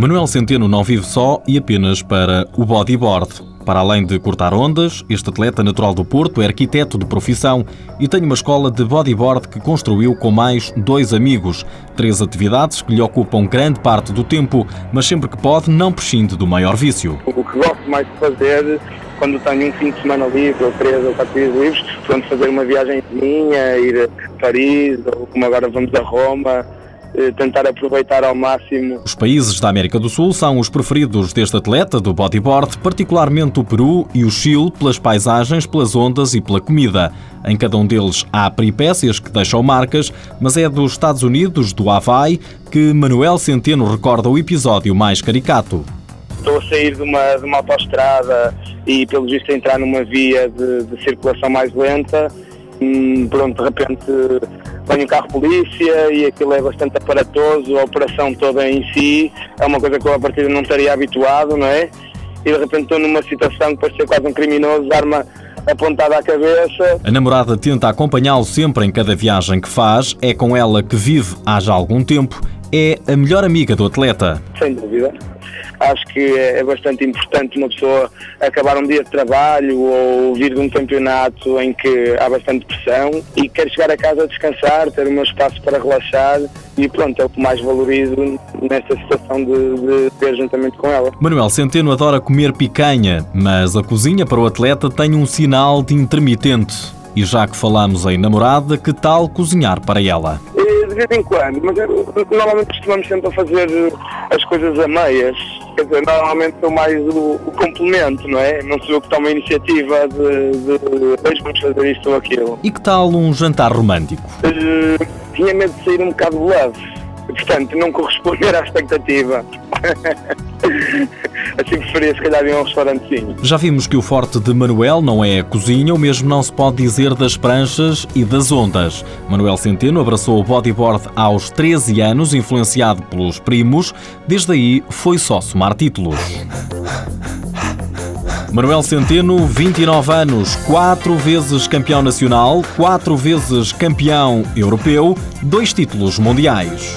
Manuel Centeno não vive só e apenas para o bodyboard. Para além de cortar ondas, este atleta natural do Porto é arquiteto de profissão e tem uma escola de bodyboard que construiu com mais dois amigos. Três atividades que lhe ocupam grande parte do tempo, mas sempre que pode não prescinde do maior vício. O que gosto mais de fazer quando tenho um fim de semana livre, ou três ou quatro dias livres, pronto, fazer uma viagem minha, ir a Paris, ou como agora vamos a Roma, tentar aproveitar ao máximo. Os países da América do Sul são os preferidos deste atleta do bodyboard, particularmente o Peru e o Chile, pelas paisagens, pelas ondas e pela comida. Em cada um deles há peripécias que deixam marcas, mas é dos Estados Unidos, do Havaí, que Manuel Centeno recorda o episódio mais caricato. Estou a sair de uma, de uma autoestrada e, pelo visto, a entrar numa via de, de circulação mais lenta. Hum, pronto, de repente vem um carro polícia e aquilo é bastante aparatoso, a operação toda em si é uma coisa que eu a partir não estaria habituado, não é? E de repente estou numa situação que parecia quase um criminoso, arma apontada à cabeça. A namorada tenta acompanhá-lo sempre em cada viagem que faz, é com ela que vive há já algum tempo, é a melhor amiga do atleta. Sem dúvida acho que é, é bastante importante uma pessoa acabar um dia de trabalho ou vir de um campeonato em que há bastante pressão e quer chegar a casa a descansar, ter o meu espaço para relaxar e pronto, é o que mais valorizo nesta situação de, de ter juntamente com ela. Manuel Centeno adora comer picanha, mas a cozinha para o atleta tem um sinal de intermitente. E já que falamos em namorada, que tal cozinhar para ela? De vez em quando, mas normalmente costumamos sempre fazer as coisas a meias quer dizer, normalmente sou mais o, o, complemento, não é? Não sou eu que tomo a iniciativa de, de hoje vamos fazer isto ou aquilo. E que tal um jantar romântico? Uh, tinha medo de sair um bocado de love. Portanto, não corresponder à expectativa. assim preferia se calhar ir a um restaurantezinho. Já vimos que o forte de Manuel não é a cozinha, o mesmo não se pode dizer das pranchas e das ondas. Manuel Centeno abraçou o bodyboard aos 13 anos, influenciado pelos primos. Desde aí foi só somar títulos. Manuel Centeno, 29 anos, quatro vezes campeão nacional, quatro vezes campeão europeu, dois títulos mundiais.